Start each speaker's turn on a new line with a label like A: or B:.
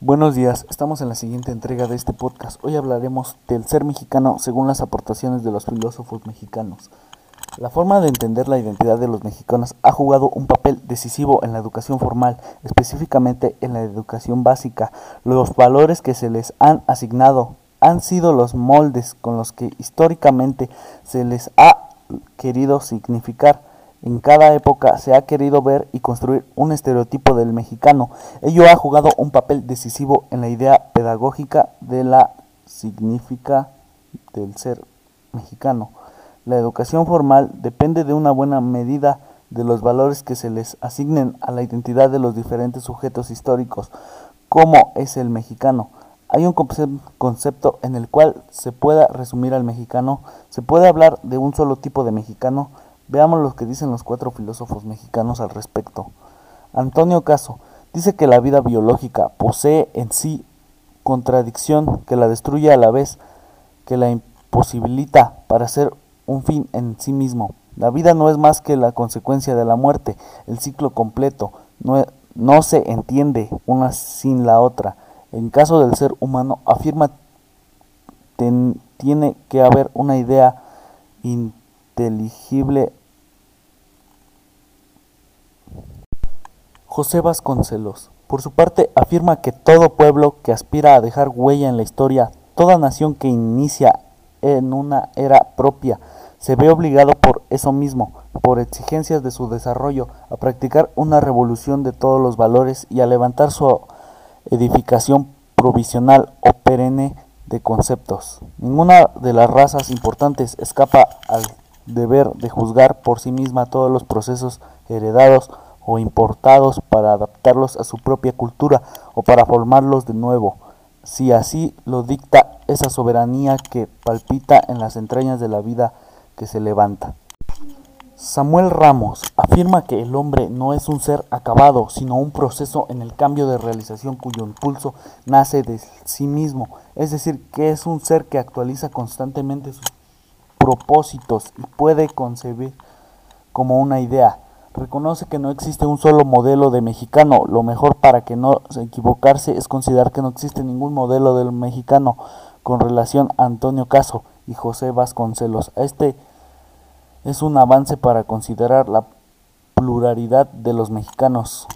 A: Buenos días, estamos en la siguiente entrega de este podcast. Hoy hablaremos del ser mexicano según las aportaciones de los filósofos mexicanos. La forma de entender la identidad de los mexicanos ha jugado un papel decisivo en la educación formal, específicamente en la educación básica. Los valores que se les han asignado han sido los moldes con los que históricamente se les ha querido significar. En cada época se ha querido ver y construir un estereotipo del mexicano. Ello ha jugado un papel decisivo en la idea pedagógica de la significa del ser mexicano. La educación formal depende de una buena medida de los valores que se les asignen a la identidad de los diferentes sujetos históricos, como es el mexicano. Hay un concepto en el cual se pueda resumir al mexicano, se puede hablar de un solo tipo de mexicano, Veamos lo que dicen los cuatro filósofos mexicanos al respecto. Antonio Caso dice que la vida biológica posee en sí contradicción que la destruye a la vez que la imposibilita para ser un fin en sí mismo. La vida no es más que la consecuencia de la muerte, el ciclo completo, no, no se entiende una sin la otra. En caso del ser humano, afirma tiene que haber una idea inteligible José Vasconcelos, por su parte, afirma que todo pueblo que aspira a dejar huella en la historia, toda nación que inicia en una era propia, se ve obligado por eso mismo, por exigencias de su desarrollo, a practicar una revolución de todos los valores y a levantar su edificación provisional o perenne de conceptos. Ninguna de las razas importantes escapa al deber de juzgar por sí misma todos los procesos heredados o importados para adaptarlos a su propia cultura o para formarlos de nuevo, si así lo dicta esa soberanía que palpita en las entrañas de la vida que se levanta. Samuel Ramos afirma que el hombre no es un ser acabado, sino un proceso en el cambio de realización cuyo impulso nace de sí mismo, es decir, que es un ser que actualiza constantemente sus propósitos y puede concebir como una idea, Reconoce que no existe un solo modelo de mexicano. Lo mejor para que no equivocarse es considerar que no existe ningún modelo del mexicano con relación a Antonio Caso y José Vasconcelos. Este es un avance para considerar la pluralidad de los mexicanos.